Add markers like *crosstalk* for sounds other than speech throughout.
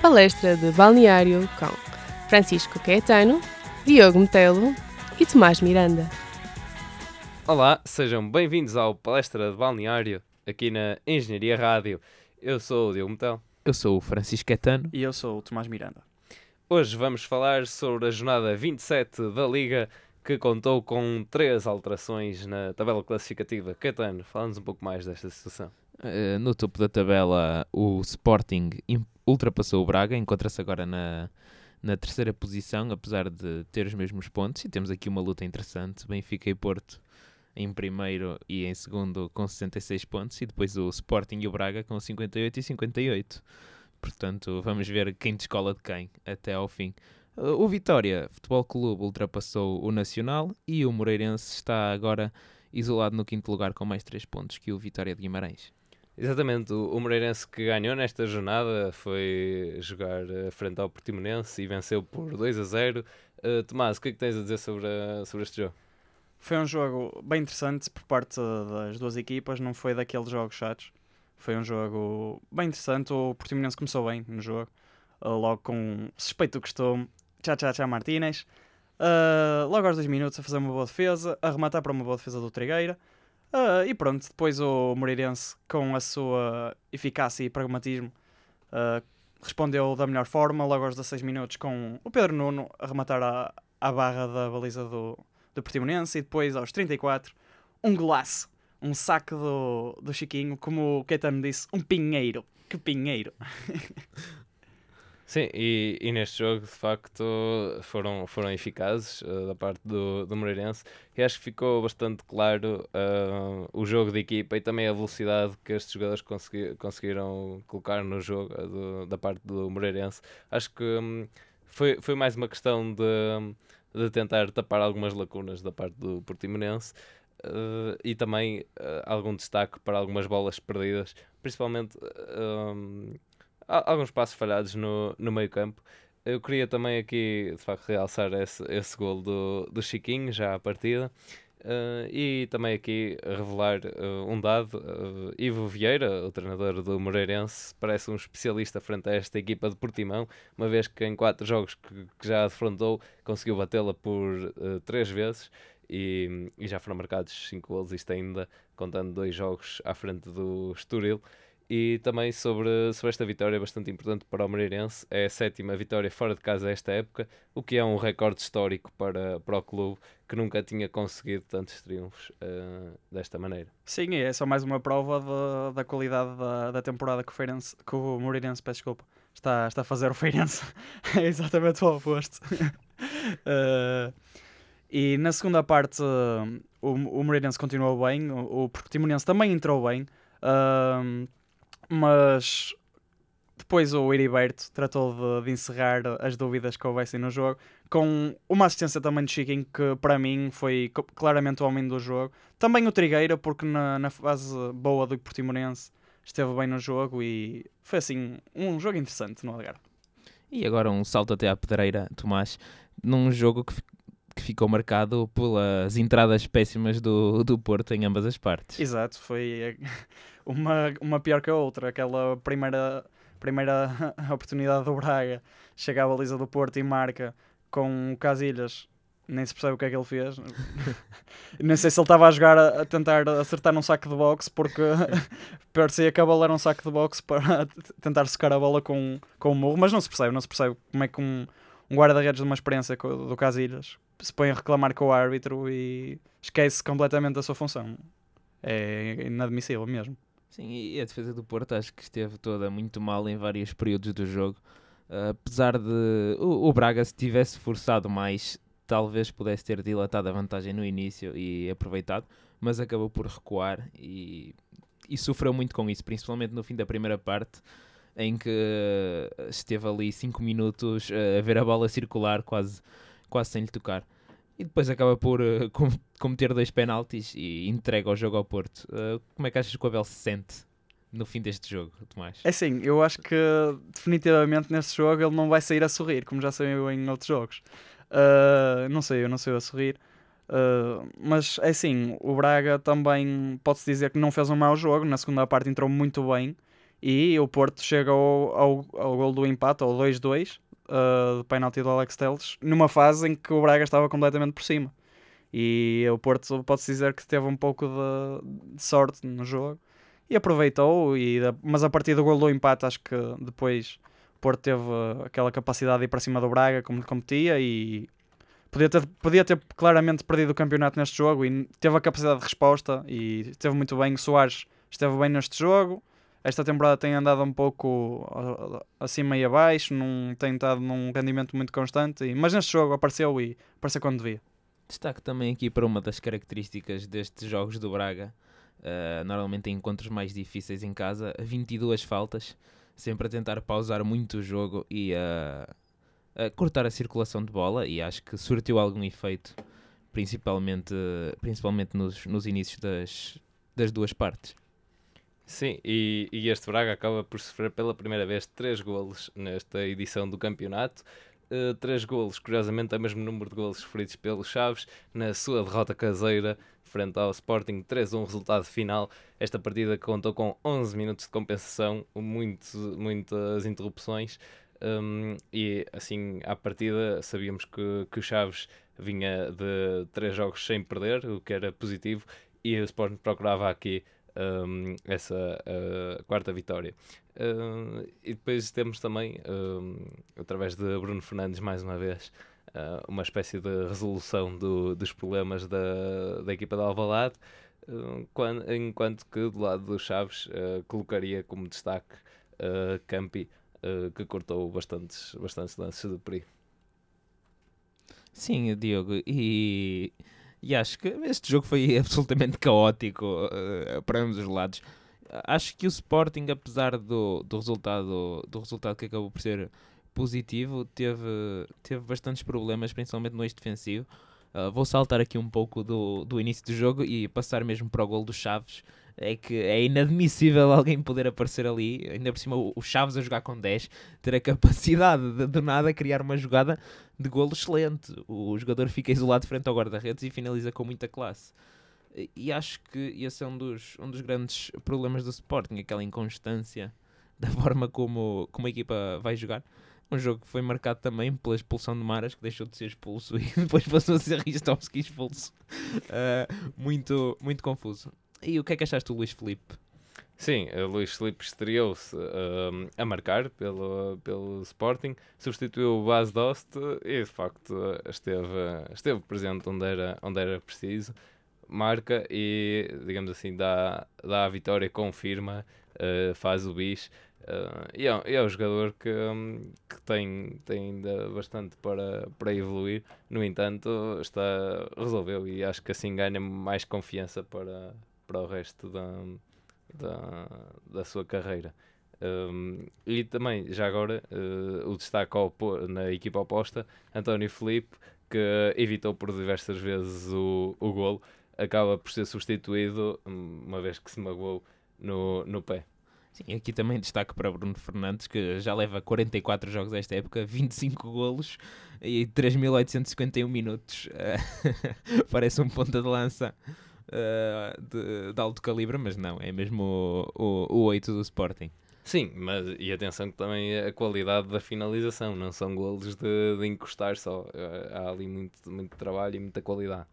palestra de balneário com Francisco Caetano, Diogo Metelo e Tomás Miranda. Olá, sejam bem-vindos ao Palestra de Balneário, aqui na Engenharia Rádio. Eu sou o Diogo Metelo. Eu sou o Francisco Caetano. E eu sou o Tomás Miranda. Hoje vamos falar sobre a jornada 27 da Liga, que contou com três alterações na tabela classificativa. Caetano, fala-nos um pouco mais desta situação. Uh, no topo da tabela, o Sporting ultrapassou o Braga, encontra-se agora na, na terceira posição, apesar de ter os mesmos pontos. E temos aqui uma luta interessante: Benfica e Porto em primeiro e em segundo com 66 pontos, e depois o Sporting e o Braga com 58 e 58. Portanto, vamos ver quem descola de quem até ao fim. O Vitória Futebol Clube ultrapassou o Nacional e o Moreirense está agora isolado no quinto lugar com mais 3 pontos que o Vitória de Guimarães. Exatamente, o, Moreirense que ganhou nesta jornada foi jogar frente ao Portimonense e venceu por 2 a 0. Uh, Tomás, o que é que tens a dizer sobre, a, sobre este jogo? Foi um jogo bem interessante por parte das duas equipas, não foi daqueles jogos chatos. Foi um jogo bem interessante. O Portimonense começou bem no jogo, uh, logo com suspeito do costume. Tchá, tchá, tchá, Martínez. Uh, logo aos 2 minutos a fazer uma boa defesa, a rematar para uma boa defesa do Trigueira. Uh, e pronto, depois o Moreirense, com a sua eficácia e pragmatismo, uh, respondeu da melhor forma, logo aos 16 minutos, com o Pedro Nuno a rematar à, à barra da baliza do, do Portimonense. E depois, aos 34, um golaço um saque do, do Chiquinho, como o Caetano disse, um pinheiro. Que pinheiro! *laughs* Sim, e, e, neste jogo de facto foram, foram eficazes uh, da parte do, do Moreirense e acho que ficou bastante claro uh, o jogo de equipa e também a velocidade que estes jogadores consegui, conseguiram colocar no jogo uh, do, da parte do Moreirense. Acho que um, foi, foi mais uma questão de, de tentar tapar algumas lacunas da parte do Portimonense Uh, e também uh, algum destaque para algumas bolas perdidas, principalmente uh, alguns passos falhados no, no meio campo. Eu queria também aqui, de facto, realçar esse, esse gol do, do Chiquinho, já à partida. e também aqui revelar um dado: Ivo Vieira, o treinador do Moreirense, parece um especialista frente a esta equipa de Portimão, uma vez que em quatro jogos que, que já defrontou conseguiu batê-la por três vezes e, e já foram marcados 5 gols, isto ainda contando dois jogos à frente do Estoril. E também sobre, sobre esta vitória bastante importante para o Moreirense, é a sétima vitória fora de casa esta época, o que é um recorde histórico para, para o clube que nunca tinha conseguido tantos triunfos uh, desta maneira. Sim, é só mais uma prova de, da qualidade da, da temporada que o, Feirense, que o Moreirense peço desculpa, está, está a fazer o Feirense. *laughs* é exatamente o oposto. uh, *laughs* E na segunda parte uh, o, o Moreirense continuou bem, o, o Portimonense também entrou bem, mas depois o Heriberto tratou de, de, encerrar as dúvidas que houvessem no jogo, com uma assistência também de Chiquinho, que para mim foi claramente o homem do jogo. Também o Trigueira, porque na, na fase boa do Portimonense esteve bem no jogo e foi assim um jogo interessante no Algarve. E agora um salto até à pedreira, Tomás, num jogo que que ficou marcado pelas entradas péssimas do, do Porto em ambas as partes. Exato, foi *laughs* uma, uma pior que a outra. Aquela primeira, primeira *laughs* oportunidade do Braga chega à baliza do Porto e marca com o Casilhas. Nem se percebe o que é que ele fez. *laughs* Nem sei se ele estava a jogar a, tentar acertar num saco de boxe, porque parecia que a bola era um saco de boxe para tentar secar a bola com, com o murro, mas não se percebe, não se percebe como é que um, um guarda-redes de uma experiência do Casilhas se põe a reclamar com o árbitro e esquece completamente a sua função. É inadmissível mesmo. Sim, e a defesa do Porto acho que esteve toda muito mal em vários períodos do jogo. Uh, apesar de o, o, Braga, se tivesse forçado mais, talvez pudesse ter dilatado a vantagem no início e aproveitado, mas acabou por recuar e, e sofreu muito com isso, principalmente no fim da primeira parte, em que esteve ali 5 minutos uh, a ver a bola circular quase quase sem lhe tocar. E depois acaba por uh, *laughs* com, cometer dois penaltis e entrega o jogo ao Porto. Uh, como é que achas que o Abel se sente no fim deste jogo, Tomás? É sim, eu acho que definitivamente neste jogo ele não vai sair a sorrir, como já saiu em outros jogos. Uh, não sei, eu não sei a sorrir. Uh, mas é assim, o Braga também pode-se dizer que não fez um mau jogo. Na segunda parte entrou muito bem E o Porto chega ao, ao, ao gol do empate, ao 2-2, uh, do penalti do Alex Telles, numa fase em que o Braga estava completamente por cima. E o Porto pode-se dizer que teve um pouco de, de sorte no jogo e aproveitou, e, mas a partir do gol do empate acho que depois o Porto teve aquela capacidade de ir para cima do Braga como competia e podia ter, podia ter claramente perdido o campeonato neste jogo e teve a capacidade de resposta e esteve muito bem. O Soares esteve bem neste jogo. Esta temporada tem andado um pouco acima e abaixo, não tem estado num rendimento muito constante, mas neste jogo apareceu e apareceu quando devia. Destaque também aqui para uma das características destes jogos do Braga, uh, normalmente em encontros mais difíceis em casa, 22 faltas, sempre a tentar pausar muito o jogo e a, cortar a circulação de bola, e acho que surtiu algum efeito, principalmente, principalmente nos, nos inícios das, das duas partes. Sim, e, e, este Braga acaba por sofrer pela primeira vez três golos nesta edição do campeonato. Uh, três golos, curiosamente, é o mesmo número de golos sofridos pelos Chaves na sua derrota caseira frente ao Sporting 3-1 resultado final. Esta partida contou com 11 minutos de compensação, muito, muitas interrupções. Um, e assim, à partida, sabíamos que, que o Chaves vinha de três jogos sem perder, o que era positivo, e o Sporting procurava aqui um, essa uh, quarta vitória. Uh, e depois temos também, através de Bruno Fernandes, mais uma vez, uh, uma espécie de resolução do, dos problemas da, da equipa de Alvalade, quando, enquanto que do lado dos Chaves colocaria como destaque Campi, que cortou bastantes, bastantes lances de perigo. Sim, Diogo, e e acho que este jogo foi *laughs* absolutamente caótico uh, para ambos os lados. Acho que o Sporting, apesar do, do, resultado, do resultado que acabou por ser positivo, teve, teve bastantes problemas, principalmente no eixo defensivo. Uh, vou saltar aqui um pouco do, do início do jogo e passar mesmo para o gol do Chaves, é que é inadmissível *laughs* alguém poder aparecer ali, ainda por cima o Chaves a jogar com 10, ter a capacidade de do nada criar uma jogada de golo excelente. O jogador fica isolado frente ao guarda-redes e finaliza com muita classe. E acho que esse é um dos, um dos grandes problemas do Sporting, aquela inconstância da *laughs* forma como, como a equipa vai jogar. Um jogo que foi marcado também pela expulsão de Maras, que deixou de ser expulso *laughs* e depois passou a ser Ristovski expulso. Uh, *laughs* muito, muito confuso. E o que é que achaste do Luís Felipe? Sim, o Luís Felipe estreou-se uh, a marcar pelo, pelo Sporting, substituiu o Bas Dost e de facto esteve, esteve presente onde era, onde era preciso, marca e, digamos assim, dá, dá a vitória, confirma, uh, faz o bis. Uh, e é, é um jogador que, um, que tem, tem ainda bastante para, para evoluir, no entanto, está, resolveu e acho que assim ganha mais confiança para, para o resto da, da, da sua carreira. Um, e também, já agora, uh, o destaque na equipa oposta, António Felipe, que evitou por diversas vezes o, o golo, acaba por ser substituído, uma vez que se magoou no, no pé. Sim, aqui também destaque para Bruno Fernandes, que já leva 44 jogos esta época, 25 golos e 3.851 minutos. *laughs* Parece um ponta de lança uh, de, de, alto calibre, mas não, é mesmo o, o, o 8 do Sporting. Sim, mas e atenção que também a qualidade da finalização, não são golos de, de encostar só, eh, há ali muito, muito trabalho e muita qualidade.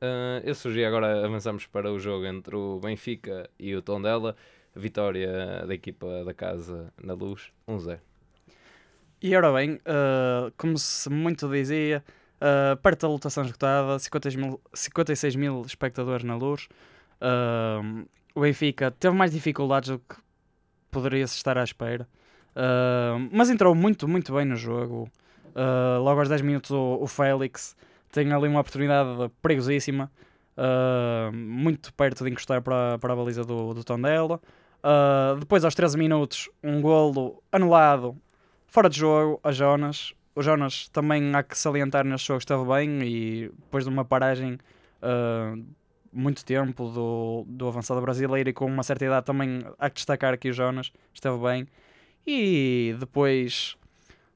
Uh, eu sugeri agora avançamos para o jogo entre o Benfica e o Tondela, vitória da equipa da casa na luz, 1-0. E ora bem, uh, como se muito dizia, Uh, perto da lotação esgotada, 50 mil, 56 mil espectadores na luz. Uh, o Benfica teve mais dificuldades do que poderia-se estar à espera. Uh, mas entrou muito, muito bem no jogo. Logo aos 10 minutos o, o, Félix tem ali uma oportunidade perigosíssima. Muito perto de encostar para, para a baliza do, do Tondela. depois aos 13 minutos um golo anulado fora de jogo a Jonas. O Jonas também há que salientar neste jogo esteve bem e depois de uma paragem uh, muito tempo do, do avançado brasileiro e com uma certa idade também há que destacar aqui o Jonas, esteve bem. E depois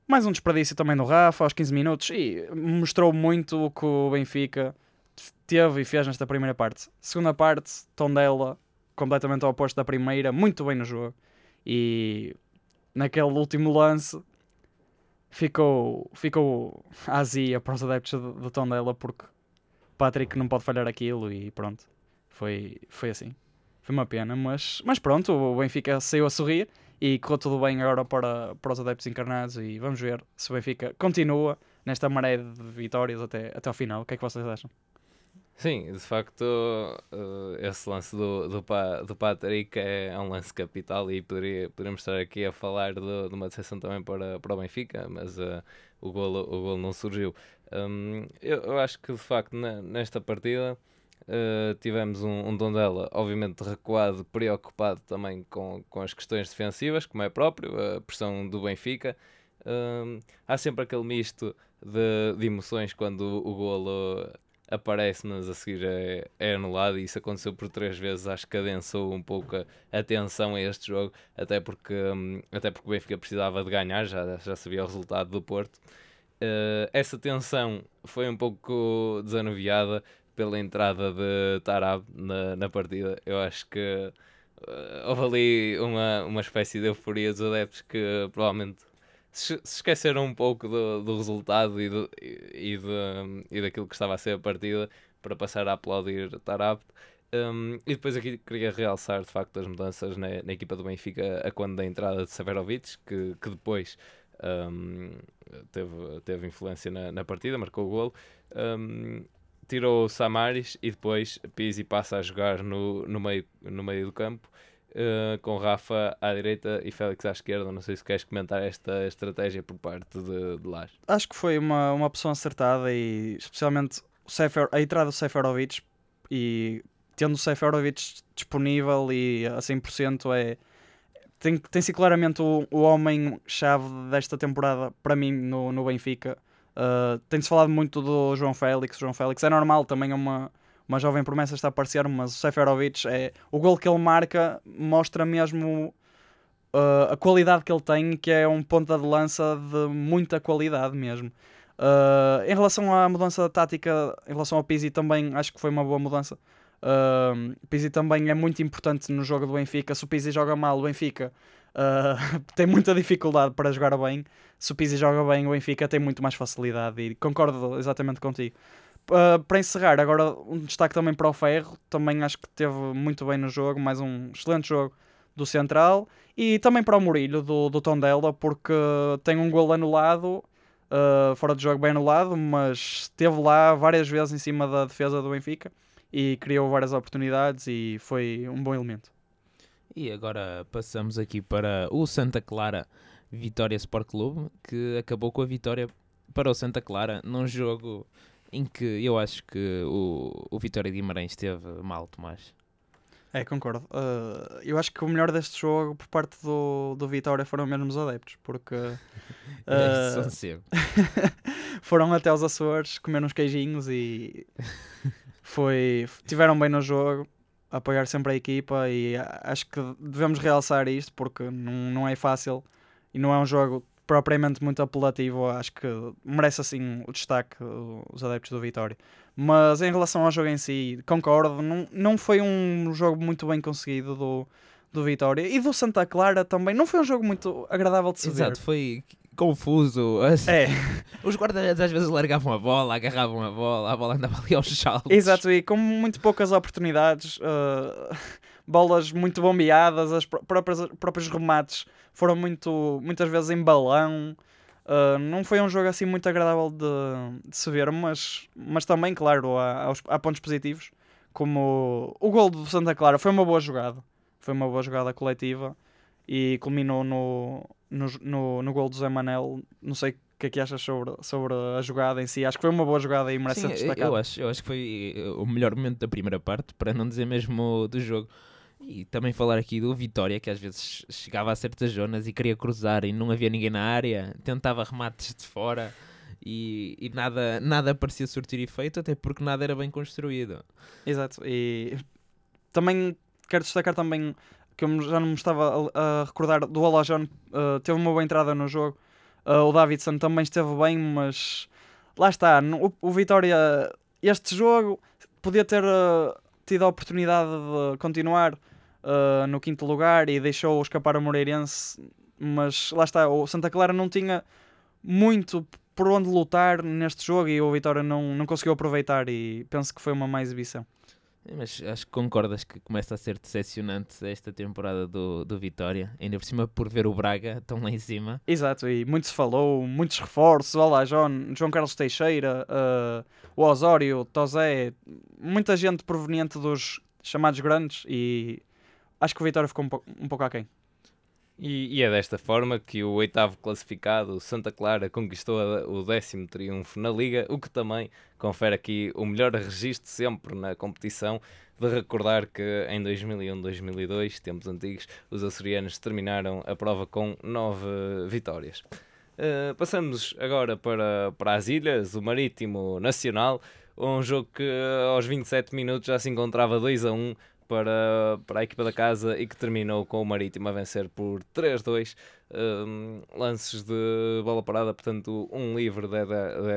mais um desperdício também do Rafa aos 15 minutos e mostrou muito o que o Benfica teve e fez nesta primeira parte. Segunda parte, Tondela completamente ao oposto da primeira, muito bem no jogo. E naquele último lance ficou, ficou azia para os adeptos do, do Tondela porque Patrick não pode falhar aquilo e pronto. Foi, foi assim. Foi uma pena, mas, mas pronto, o Benfica saiu a sorrir e correu tudo bem agora para, para os adeptos encarnados e vamos ver se o Benfica continua nesta maré de vitórias até, até ao final. O que é que vocês acham? Sim, de facto, uh, esse lance do, do, do Patrick é, é um lance capital e poderia, poderíamos estar aqui a falar de, de uma decepção também para, para o Benfica, mas uh, o, golo, o golo não surgiu. Um, eu, eu, acho que de facto nesta partida uh, tivemos um, um Dondela, obviamente recuado, preocupado também com, com as questões defensivas, como é próprio, a pressão do Benfica. Um, há sempre aquele misto de, de emoções quando o, o golo aparece-nos a seguir é, é, anulado e isso aconteceu por três vezes, acho que adensou um pouco a atenção a este jogo, até porque, um, até porque o Benfica precisava de ganhar, já, já sabia o resultado do Porto. Uh, essa tensão foi um pouco desanuviada pela entrada de Tarab na, na partida. Eu acho que uh, houve ali uma, uma espécie de euforia dos adeptos que provavelmente se, esqueceram um pouco do, do resultado e, do, e, de, e daquilo que estava a ser a partida para passar a aplaudir Tarab. Um, e depois aqui queria realçar de facto as mudanças na, na equipa do Benfica a quando da entrada de Severovic, que, que depois um, teve, teve influência na, na partida, marcou o golo. Um, tirou Samaris e depois Pizzi passa a jogar no, no, meio, no meio do campo uh, com Rafa à direita e Félix à esquerda. Não sei se queres comentar esta estratégia por parte de, de Lars. Acho que foi uma, uma opção acertada e especialmente o Sefer, a entrada do Seferovic e tendo o Seferovic disponível e a 100% é tem, tem sido claramente o, o homem-chave desta temporada para mim no, no Benfica. Uh, Tem-se falado muito do João Félix. João Félix é normal, também é uma, uma jovem promessa está a aparecer, mas o Seferovic é o gol que ele marca mostra mesmo uh, a qualidade que ele tem, que é um ponta de lança de muita qualidade mesmo. Uh, em relação à mudança tática, em relação ao Pizzi também acho que foi uma boa mudança. Uh, Pizzi também é muito importante no jogo do Benfica. Se o Pizzi joga mal, o Benfica uh, *laughs* tem muita dificuldade para jogar bem. Se o Pizzi joga bem, o Benfica tem muito mais facilidade. E concordo exatamente contigo. Uh, para encerrar, agora um destaque também para o Ferro, também acho que teve muito bem no jogo, mais um excelente jogo do Central, e também para o Murilho do, do Tondela, porque tem um gol anulado, uh, fora de jogo bem anulado, mas esteve lá várias vezes em cima da defesa do Benfica e criou várias oportunidades e foi um bom elemento. E agora passamos aqui para o Santa Clara Vitória Sport Clube, que acabou com a vitória para o Santa Clara num jogo em que eu acho que o, o Vitória Guimarães esteve mal, Tomás. É, concordo. Uh, eu acho que o melhor deste jogo por parte do, do Vitória foram mesmo os adeptos, porque *laughs* uh, *laughs* foram até os Açores comer uns queijinhos e *laughs* foi, tiveram bem no jogo, apoiar sempre a equipa e acho que devemos realçar isto porque não, não é fácil e não é um jogo propriamente muito apelativo, acho que merece assim o destaque os adeptos do Vitória. Mas em relação ao jogo em si, concordo, não, não foi um jogo muito bem conseguido do, do Vitória e do Santa Clara também. Não foi um jogo muito agradável de se Exato, ver. Exato, foi confuso. *laughs* É. Os guarda-redes às vezes largavam a bola, agarravam a bola, a bola andava ali aos *laughs* saltos. Exato, e com muito poucas oportunidades, uh, bolas muito bombeadas, as próprias, próprios remates foram muito, muitas vezes em balão. Uh, não foi um jogo assim muito agradável de, de se ver, mas, mas também, claro, há, há, pontos positivos, como o, o gol do Santa Clara foi uma boa jogada, foi uma boa jogada coletiva e culminou no, no, no, no gol do Zé Manel. Não sei o que é que achas sobre, sobre a jogada em si. Acho que foi uma boa jogada e merece Sim, ser destacada. Eu acho, eu acho que foi eh, o melhor momento da primeira parte, para não dizer mesmo do jogo. E também falar aqui do Vitória, que às vezes chegava a certas zonas e queria cruzar e não havia ninguém na área, tentava remates de fora e, e nada, nada parecia surtir efeito, até porque nada era bem construído. Exato, e também quero destacar também que eu já não me estava a, a recordar do Alajon, uh, teve uma boa entrada no jogo. Uh, o Davidson também esteve bem, mas lá está, no, o, o Vitória, este jogo podia ter uh, tido a oportunidade de continuar uh, no quinto lugar e deixou escapar o Moreirense, mas lá está, o Santa Clara não tinha muito por onde lutar neste jogo e o Vitória não, não conseguiu aproveitar e penso que foi uma má exibição. É, mas acho que concordas que começa a ser decepcionante esta temporada do, do Vitória, ainda por cima por ver o Braga tão lá em cima. Exato, e muito se falou, muitos reforços, olha lá, João, João Carlos Teixeira, uh, o Osório, Tozé, muita gente proveniente dos chamados grandes e acho que o Vitória ficou um, po um pouco aquém. E, e, é desta forma que o oitavo classificado, Santa Clara, conquistou o décimo triunfo na Liga, o que também confere aqui o melhor registro sempre na competição. De recordar que em 2001-2002, tempos antigos, os açorianos terminaram a prova com nove vitórias. Uh, passamos agora para, para as ilhas, o Marítimo Nacional, um jogo que aos 27 minutos já se encontrava 2 a 1 para, para a equipa da casa e que terminou com o Marítimo a vencer por 3-2. Um, lances de bola parada, portanto, um livre de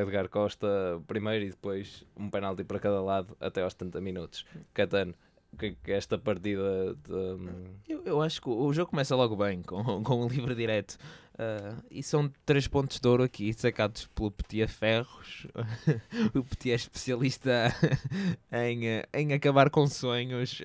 Edgar Costa primeiro e depois um penalti para cada lado até aos 70 minutos. Catano, que é esta partida? De... Eu, eu, acho que o jogo começa logo bem, com, *laughs* com um livre direto. Uh, e são três pontos de ouro aqui, sacados pelo Petit Ferros. *laughs* o Petit é especialista *laughs* em, em acabar com sonhos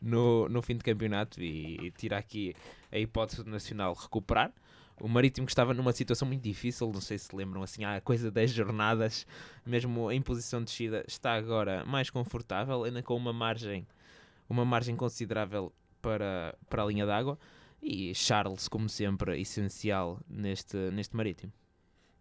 no, no fim de campeonato e, e tira aqui a hipótese do Nacional recuperar. O Marítimo que estava numa situação muito difícil, não sei se lembram, assim, há coisa de 10 jornadas, mesmo em posição de descida, está agora mais confortável, ainda com uma margem uma margem considerável para, para a linha d'água. E Charles, como sempre, essencial neste, neste marítimo.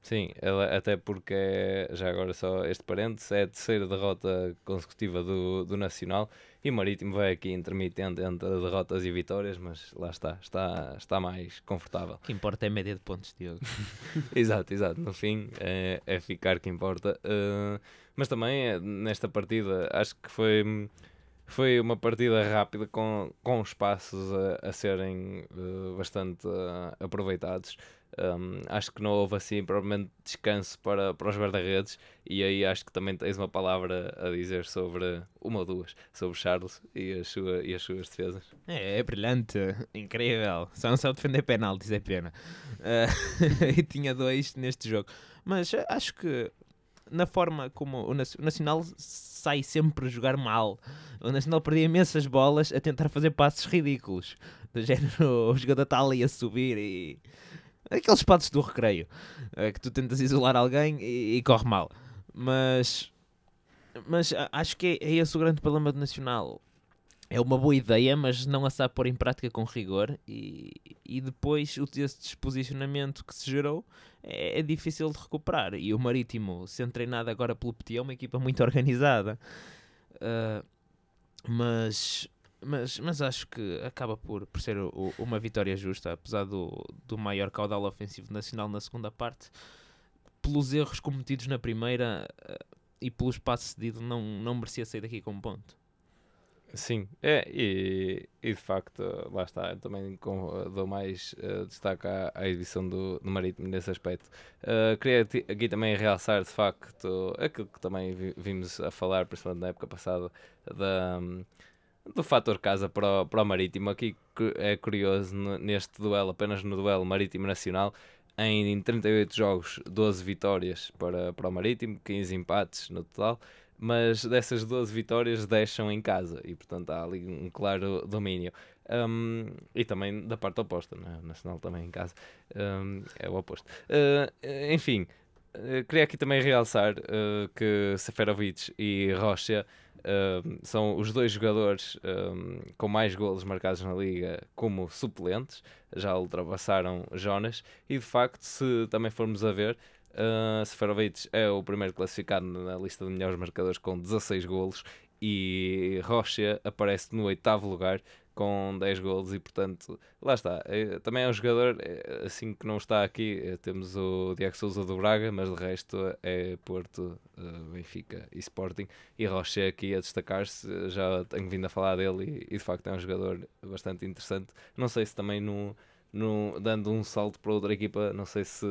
Sim, até porque, é, já agora só este parênteses, é a terceira derrota consecutiva do, do Nacional e o Marítimo vai aqui intermitente entre derrotas e vitórias, mas lá está, está, está mais confortável. O que importa é a média de pontos, Diogo. *laughs* exato, exato, no fim é, é ficar que importa. Uh, mas também é, nesta partida acho que foi foi uma partida rápida com, com espaços a, a serem uh, bastante uh, aproveitados. Um, acho que não houve assim provavelmente descanso para, para os guarda-redes e aí acho que também tens uma palavra a dizer sobre uma ou duas, sobre Charles e, a sua, e as suas defesas. É, é brilhante, incrível. Só não sabe defender penaltis, é pena. Uh, *laughs* e tinha dois neste jogo. Mas acho que na forma como o Nacional sai sempre a jogar mal. O Nacional perdia imensas bolas a tentar fazer passos ridículos. Do género, *laughs* o jogador está ali a subir e. Aqueles passos do recreio. É, que tu tentas isolar alguém e, e corre mal. Mas. Mas acho que é, é esse o grande problema do Nacional é uma boa ideia, mas não a sabe pôr em prática com rigor e, e depois o esse desposicionamento que se gerou é, é, difícil de recuperar. E o Marítimo, sendo treinado agora pelo Petit, é uma equipa muito organizada. Uh, mas, mas, mas acho que acaba por, por ser o, uma vitória justa, apesar do, do maior caudal ofensivo nacional na segunda parte. Pelos erros cometidos na primeira uh, e pelo espaço cedido, não, não merecia sair daqui com um ponto. Sim, é, e, e, de facto, lá está, também com, dou mais uh, destaque à, à edição do, do Marítimo nesse aspecto. Uh, queria aqui também realçar, de facto, aquilo que também vi, vimos a falar, principalmente na época passada, da, do fator casa para o, para o Marítimo. Aqui é curioso, neste duelo, apenas no duelo Marítimo Nacional, em 38 jogos, 12 vitórias para, para o Marítimo, 15 empates no total mas dessas 12 vitórias deixam em casa e portanto há ali um claro domínio. Um, e também da parte oposta, né? Nacional também em casa um, é o oposto. Uh, enfim, uh, queria aqui também realçar uh, que Seferovic e Rocha são os dois jogadores um, com mais golos marcados na liga como suplentes, já ultrapassaram Jonas, e de facto, se também formos a ver, Uh, Seferovic é o primeiro classificado na lista de melhores marcadores com 16 golos e Rocha aparece no oitavo lugar com 10 golos e portanto lá está, é, também é um jogador é, assim que não está aqui, é, temos o Diego Souza do Braga, mas de resto é Porto, uh, Benfica e Sporting. E Rocha aqui a destacar-se, já tenho vindo a falar dele e, de facto é um jogador bastante interessante, não sei se também no, no, dando um salto para outra equipa, não sei se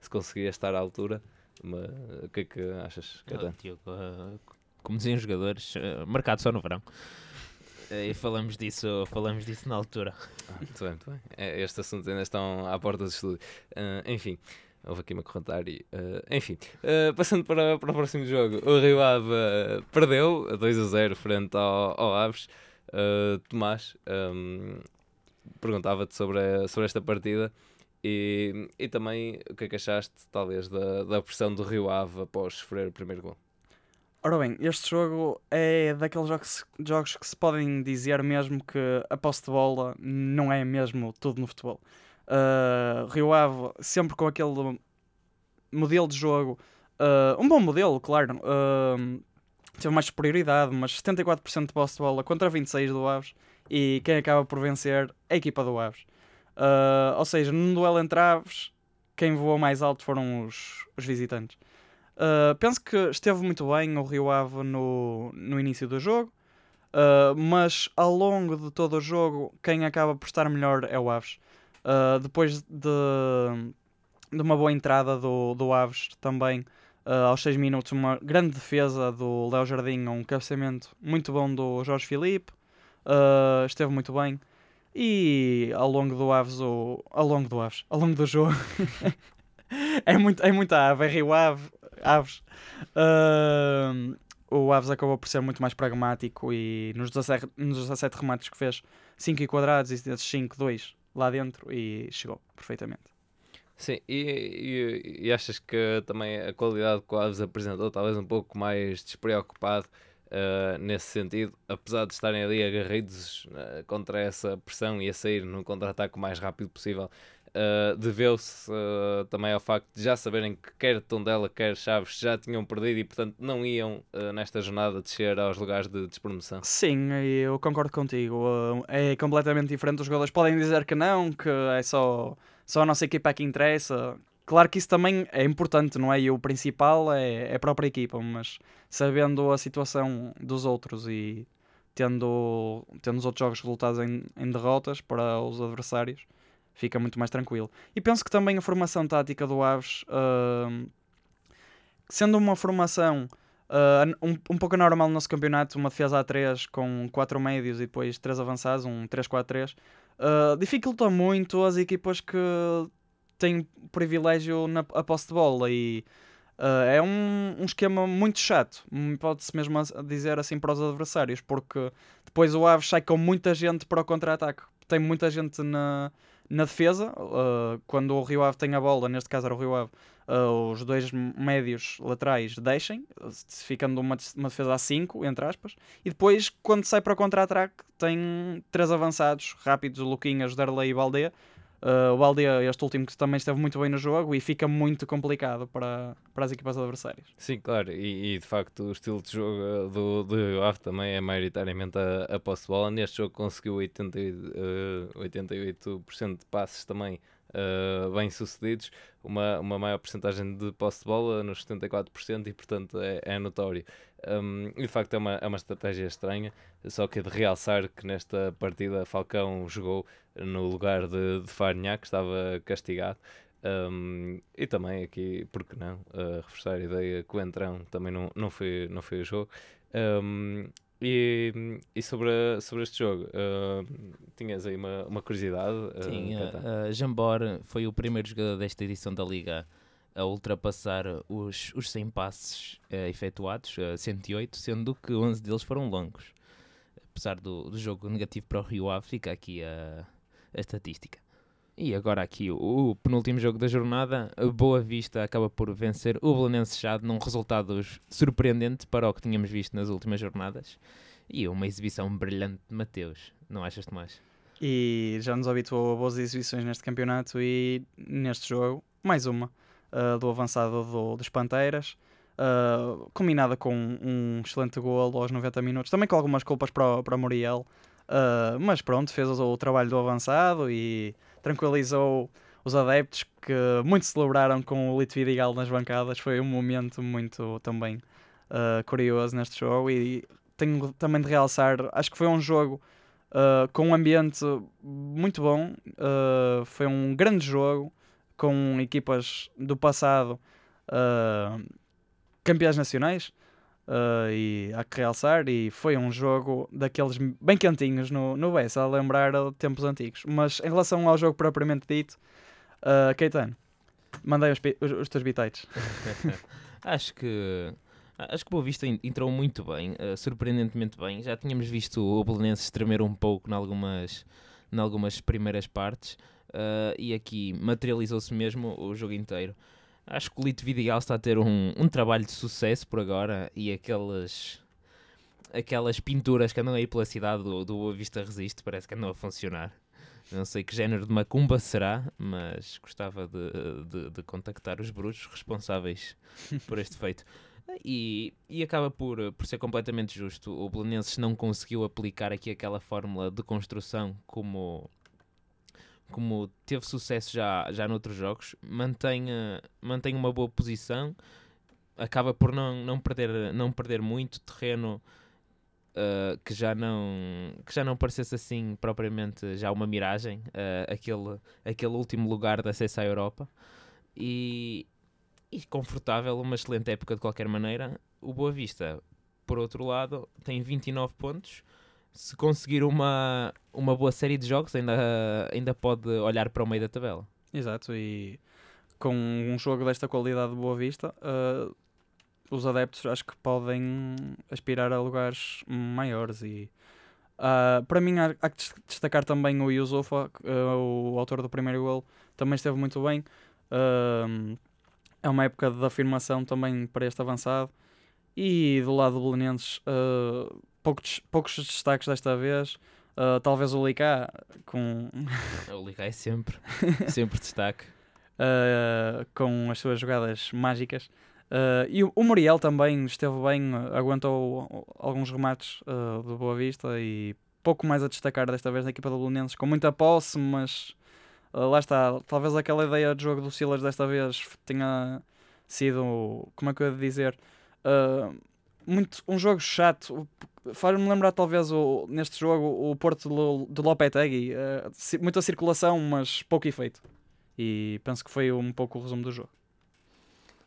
se conseguia estar à altura. Mas, o que é que achas, Oh, Tiago, uh, como diziam os jogadores, uh, marcado só no verão. E falamos disso, falamos disso na altura. Ah, muito bem, muito bem. É, Estes assuntos ainda estão à porta do estúdio. Ah, enfim, houve aqui uma correntária. Uh, enfim, ah, passando para, para o próximo jogo, o Rio Ave ah, perdeu a 2 a 0 frente ao, ao Aves. Ah, Tomás, ahm, perguntava-te sobre, a- sobre esta partida e, e também o que é que achaste, talvez, da, da pressão do Rio Ave após sofrer o primeiro gol. Ora bem, este jogo é daqueles jogos, jogos que se podem dizer mesmo que a posse de bola não é mesmo tudo no futebol. Uh, Rio Ave, sempre com aquele modelo de jogo, uh, um bom modelo, claro, uh, teve mais superioridade, mas 74% de posse de bola contra 26% do Aves e quem acaba por vencer é a equipa do Aves. Uh, ou seja, num duelo entre Aves, quem voou mais alto foram os, os visitantes. Uh, penso que esteve muito bem o Rio Ave no, no início do jogo, uh, mas ao longo de todo o jogo, quem acaba por estar melhor é o Aves. Depois de, de uma boa entrada do, do Aves também, aos 6 minutos, uma grande defesa do Léo Jardim, um cabeceamento muito bom do Jorge Filipe, esteve muito bem. E ao longo do Aves, o, ao longo do Aves, ao longo do jogo, *laughs* é, muito, é muita ave, é Rio Ave, Aves. Ahm, o Aves acabou por ser muito mais pragmático e nos 17, nos 17 remates que fez, 5 quadrados e desses 5, 2 lá dentro e chegou perfeitamente. Sim, e, e- e achas que também a qualidade que o Aves apresentou, talvez um pouco mais despreocupado ah, nesse sentido, apesar de estarem ali agarridos ah, contra essa pressão e a sair no contra-ataque o mais rápido possível, ah, deveu-se também ao facto de já saberem que quer Tondela, quer Chaves já tinham perdido e, portanto, não iam nesta jornada descer aos lugares de despromoção. Sim, eu concordo contigo. Uh, É completamente diferente. Os jogadores podem dizer que não, que é só, só a nossa equipa que interessa. Claro que isso também é importante, não é? E o principal é, é a própria equipa, mas sabendo a situação dos outros e tendo, tendo os outros jogos resultados em, em derrotas para os adversários, fica muito mais tranquilo. E penso que também a formação tática do Aves, uh, sendo uma formação Uh, um, um pouco anormal no nosso campeonato, uma defesa a 3 com 4 médios e depois 3 avançados, um 3-4-3. Uh, dificulta muito as equipas que têm privilégio na a posse de bola e uh, é um, um esquema muito chato, hum, pode-se mesmo dizer assim para os adversários, porque depois o Aves sai com muita gente para o contra-ataque. Tem muita gente na, na defesa, uh, quando o Rio Ave tem a bola, neste caso era o Rio Ave, uh, os dois médios laterais deixem, ficando uma, uma defesa a 5, entre aspas, e depois, quando sai para o contra-ataque, tem três avançados rápidos, Luquinhas, Darley e Baldeia. Uh, o Baldeia, este último, que também esteve muito bem no jogo e fica muito complicado para, para as equipas adversárias. Sim, claro, e, e, de facto o estilo de jogo eh, do, do Ave também é maioritariamente a, a posse de bola. Neste jogo conseguiu 80, e, eh, 88% de passes também eh, bem sucedidos, uma, uma maior porcentagem de posse de bola nos 74% e portanto é, é notório. Um, e de facto é uma, é uma estratégia estranha, só que é de realçar que nesta partida Falcão jogou no lugar de, de que estava castigado. Um, e também aqui, porque não, uh, reforçar a ideia que o Entrão também não, não, foi, não foi o jogo. Um, e, e sobre, a- sobre este jogo, uh, tinhas aí uma, uma curiosidade? uh, Sim, Catan? a, a Jambor foi o primeiro jogador desta edição da Liga a ultrapassar os, os 100 passes eh, efetuados, eh, 108, sendo que 11 deles foram longos. Apesar do, do jogo negativo para o Rio Ave, fica aqui a, a estatística. E agora aqui o, o penúltimo jogo da jornada, a Boa Vista acaba por vencer o Belenenses Chade num resultado surpreendente para o que tínhamos visto nas últimas jornadas. E uma exibição brilhante de Mateus, não achas, Tomás? E já nos habituou a boas exibições neste campeonato e neste jogo, mais uma, uh, do avançado do, dos Panteiras, uh, combinada com um excelente gol aos 90 minutos, também com algumas culpas para, para Muriel, uh, mas pronto, fez o, trabalho do avançado e tranquilizou os adeptos que muito celebraram com o Lito Vidigal nas bancadas, foi um momento muito também uh, curioso neste jogo e tenho também de realçar, acho que foi um jogo com um ambiente muito bom. Foi um grande jogo com equipas do passado uh, campeãs nacionais. Uh, e há que realçar, e foi um jogo daqueles bem quentinhos no, no Bessa, a lembrar tempos antigos. Mas em relação ao jogo propriamente dito, uh, Caetano, mandei os, os, os teus bitites. *laughs* acho que acho que Boa Vista entrou muito bem, uh, surpreendentemente bem. Já tínhamos visto o Belenenses tremer um pouco em algumas, em algumas primeiras partes uh, e aqui materializou-se mesmo o jogo inteiro. Acho que o Lito Vidigal está a ter um, um trabalho de sucesso por agora e aquelas aquelas pinturas que andam aí pela cidade do, do Boa Vista Resiste parece que andam a funcionar. Não sei que género de macumba será, mas gostava de, de, de contactar os bruxos responsáveis *laughs* por este feito. E, e acaba por, por ser completamente justo. O Belenenses não conseguiu aplicar aqui aquela fórmula de construção como, como teve sucesso já, já noutros jogos, mantém, mantém uma boa posição, acaba por não, não, perder, não perder muito terreno uh, que, já não, que já não parecesse assim propriamente já uma miragem, uh, aquele, aquele último lugar de acesso à Europa. E, e confortável, uma excelente época de qualquer maneira. O Boa Vista, por outro lado, tem 29 pontos se conseguir uma, uma boa série de jogos, ainda, ainda pode olhar para o meio da tabela. Exato, e com um jogo desta qualidade de Boa Vista, uh, os adeptos acho que podem aspirar a lugares maiores. E uh, para mim, há, há, que destacar também o Yusufa, uh, o autor do primeiro gol, também esteve muito bem. é uma época de afirmação também para este avançado. E do lado do Belenenses, uh, poucos, poucos destaques desta vez. Uh, talvez o Licá com. o Licá é sempre, *laughs* sempre destaque. Uh, com as suas jogadas mágicas. Uh, e o, Muriel também esteve bem, aguentou alguns remates do Boa Vista e pouco mais a destacar desta vez na equipa do Belenenses, com muita posse, mas lá está, talvez aquela ideia de jogo do Silas desta vez tenha sido, como é que eu ia dizer, muito, um jogo chato, Faz-me lembrar, talvez, o, neste jogo, o Porto de Lopetegui. Uh, muita circulação, mas pouco efeito. E penso que foi um pouco o resumo do jogo.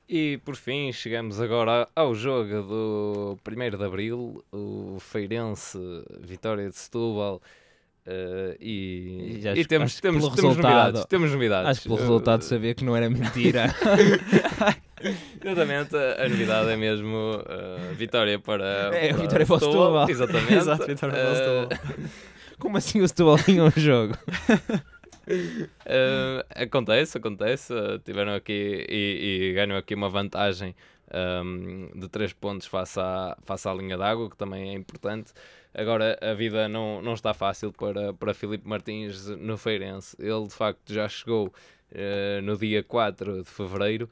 E por fim, chegamos agora ao jogo do 1 de Abril, o Feirense, Vitória de Setúbal. Uh, e, e, e temos, temos, temos, novidades, temos novidades. Acho que pelo resultado sabia que não era mentira. *laughs* Exatamente, a novidade é mesmo uh, vitória para. É, para vitória para o Setúbal. Exatamente. *laughs* Exato, vitória para o Setúbal. Uh, Como assim o Setúbal tinha um jogo? *laughs* Uh, acontece, acontece. Tiveram aqui e, e ganham aqui uma vantagem um, de 3 pontos face à, face à linha d'água, que também é importante. Agora a vida não, não está fácil para, para Filipe Martins no Feirense. Ele de facto já chegou uh, no dia 4 de fevereiro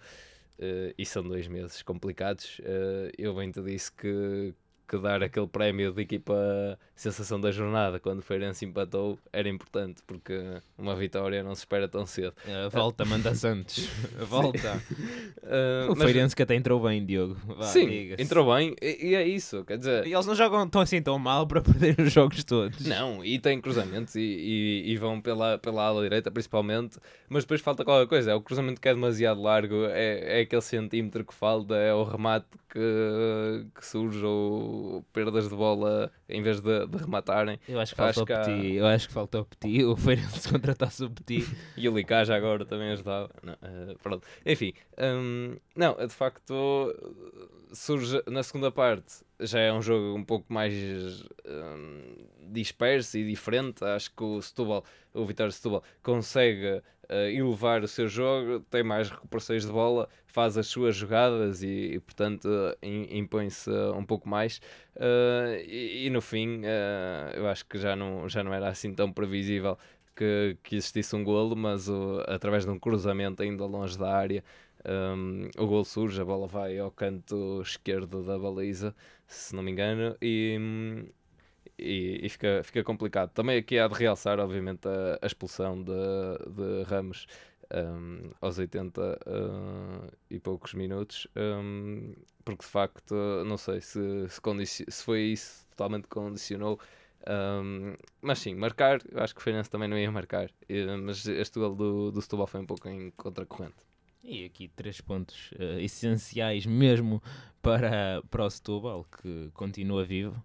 e são dois meses complicados. Uh, eu bem te disse que, que dar aquele prémio de equipa sensação da jornada quando o Feirense empatou era importante porque uma vitória não se espera tão cedo. A volta manda *laughs* Santos. A volta. uh, *laughs* o Feirense que até entrou bem, Diogo. Vá, sim, entrou bem e, e, é isso. Quer dizer, e eles não jogam tão assim tão mal para *laughs* perder os jogos todos. Não, e têm cruzamentos e, e, e, vão pela, pela ala direita principalmente, mas depois falta qualquer coisa. É o cruzamento que é demasiado largo, é, é aquele centímetro que falta, é o remate que, que surge ou perdas de bola em vez de, de rematarem. Eu acho que faltou o Petit. Eu acho que faltou o Petit. O Feirense *laughs* contratasse o Petit. e o Licá já agora também ajudava. Não, uh, pronto. Enfim, um, não, de facto surge na segunda parte. Já é um jogo um pouco mais um, disperso e diferente. Acho que o Setúbal, o Vitória Setúbal, consegue uh, elevar o seu jogo, tem mais recuperações de bola, faz as suas jogadas e, e portanto, uh, impõe-se um pouco mais. Uh, e, e, no fim, eu acho que já não, já não era assim tão previsível que, que existisse um golo, mas através de um cruzamento ainda longe da área. Um, o gol surge, a bola vai ao canto esquerdo da baliza, se não me engano, e, e, e, fica, fica complicado. Também aqui há de realçar, obviamente, a, a expulsão de, de Ramos um, aos 80 uh, e poucos minutos, um, porque de facto, não sei se, se, se foi isso totalmente condicionou. Um, mas sim, marcar, acho que o Feirense também não ia marcar, mas este gol do, do Setúbal foi um pouco em contracorrente. E aqui três pontos eh, essenciais mesmo para, para o Setúbal, que continua vivo,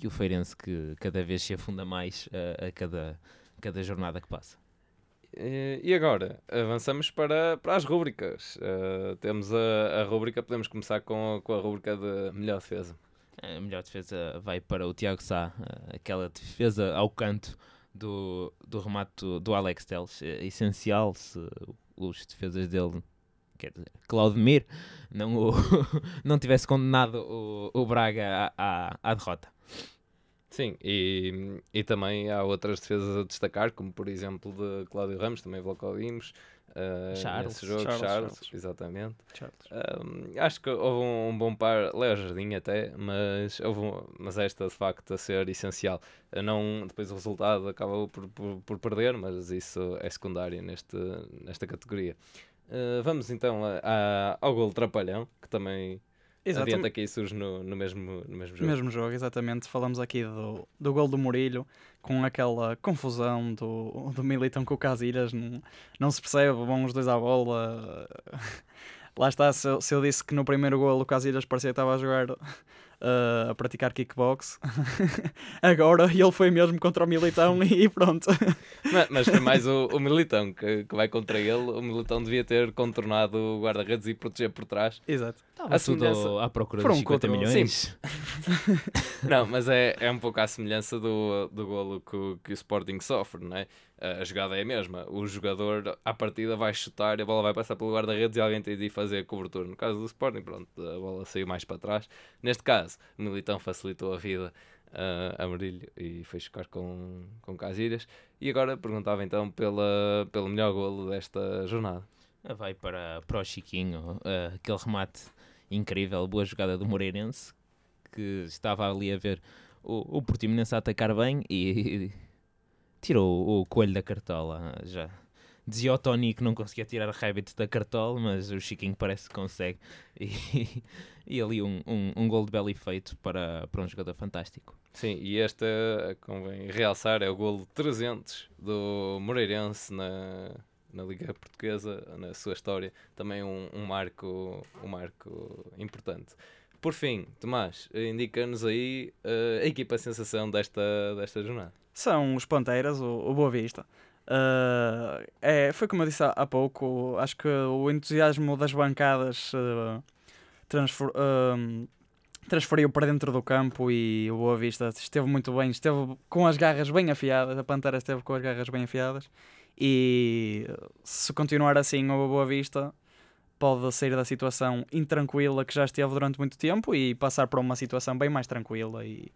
e o Feirense que cada vez se afunda mais eh, a cada, cada jornada que passa. Eh, E agora, avançamos para, para as rúbricas. Eh, temos a, a rúbrica, podemos começar com, com a rúbrica de melhor defesa. A melhor defesa vai para o Tiago Sá, eh, aquela defesa ao canto do, do remate do, do Alex Teles. É essencial se os defesas dele, quer dizer, Claudemir, não, o, *laughs* não tivesse condenado o, o Braga à, à, à derrota. Sim, e, e também há outras defesas a destacar, como por exemplo de Cláudio Ramos, também Vlacodimos. Uh, Charles. nesse jogo, Charles, Charles, Charles. exatamente. Charles. Um, acho que houve um, um bom par, Léo Jardim até, mas, houve um- mas esta de facto a ser essencial. Não, depois o resultado acabou por, por, por perder, mas isso é secundário neste, nesta categoria. Uh, vamos então a- a- ao gol trapalhão, que também adianta Exatamente. que aí surge no, no, mesmo, no mesmo jogo. Mesmo jogo, exatamente. Falamos aqui do, do gol do Murilho, com aquela confusão do, do Militão com o Casilhas. Não, não se percebe, vão os dois à bola. *laughs* Lá está, se se eu disse que no primeiro gol o Casilhas parecia que estava a jogar, uh, a praticar kickbox, *laughs* agora ele foi mesmo contra o Militão *laughs* e pronto. Mas, mas foi mais o, o Militão que, que vai contra ele. O Militão devia ter contornado o guarda-redes e proteger por trás. Exato. Estava A tudo semelhança- à procura Foram dos 50 contra- milhões. *laughs* Não, mas é, é um pouco à semelhança do, do golo que, que o Sporting sofre, não é? A jogada é a mesma. O jogador, à partida, vai chutar e a bola vai passar pelo guarda-redes e alguém tem de fazer a cobertura. No caso do Sporting, pronto, a bola saiu mais para trás. Neste caso, o Militão facilitou a vida ah, a Murilho e foi chocar com, com Casilhas. E agora perguntava então pela, pelo melhor golo desta jornada. Vai para, para o Chiquinho, eh, aquele remate incrível, boa jogada do Moreirense, que estava ali a ver o, o Portimonense a atacar bem e, tirou o coelho da cartola. Já dizia o Tony que não conseguia tirar Rabbit da cartola, mas o Chiquinho parece que consegue. *laughs* E, e ali um, um, um gol de belo efeito para, para um jogador fantástico. Sim, e esta, convém realçar, é o golo 300 do Moreirense na, na Liga Portuguesa, na sua história. Também um, um marco, um marco importante. Por fim, Tomás, indica-nos aí eh, a equipa sensação desta, desta jornada. São os Panteiras, o, o Boa Vista. Ah, é, foi como eu disse há, há pouco, acho que o entusiasmo das bancadas ah, transfor- ahm, transferiu para dentro do campo e o Boa Vista esteve muito bem, esteve com as garras bem afiadas, a Pantera esteve com as garras bem afiadas e se continuar assim o Boa Vista pode sair da situação intranquila que já esteve durante muito tempo e passar para uma situação bem mais tranquila e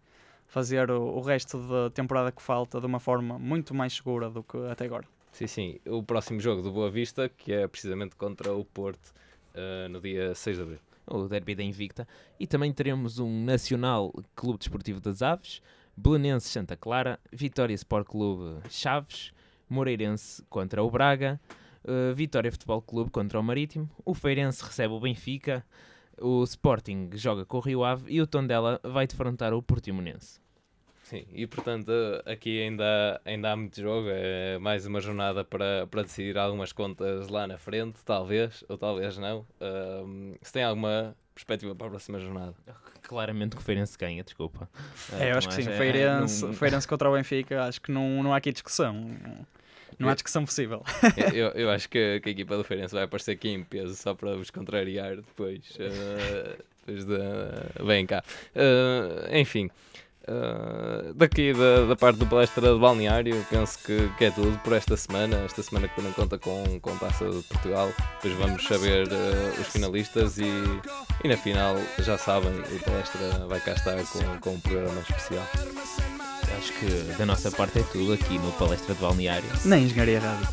fazer o, o resto da temporada que falta de uma forma muito mais segura do que até agora. Sim, sim, o próximo jogo do Boa Vista, que é precisamente contra o Porto, eh, no dia 6 de Abril. o derby da Invicta. E também teremos um Nacional Clube Desportivo das Aves, Belenense Santa Clara, Vitória Sport Clube Chaves, Moreirense contra o Braga, eh, Vitória Futebol Clube contra o Marítimo, o Feirense recebe o Benfica, o Sporting joga com o Rio Ave e o Tondela vai defrontar o Portimonense. Sim, e portanto aqui ainda, ainda há muito jogo, é mais uma jornada para, para decidir algumas contas lá na frente, talvez, ou talvez não. Se tem alguma perspectiva para a próxima jornada? Claramente que o Feirense ganha, desculpa. É, eu acho que sim. Tomás, Feirense, não- Feirense contra o Benfica, acho que não, não há aqui discussão. Não, há discussão possível. *laughs* eu, eu acho que, que a equipa do Feirense vai aparecer aqui em peso só para vos contrariar depois. eh, depois de. Vem cá. Eh, enfim. eh, daqui da, da parte do palestra de balneário, penso que, que é tudo por esta semana. Esta semana que também conta com, com Taça de Portugal. Depois vamos saber eh, os finalistas e, e na final, já sabem, o palestra vai cá estar com, com um programa especial. Acho que da nossa parte é tudo aqui no Palestra de Balneário. Nem engenharia rádio.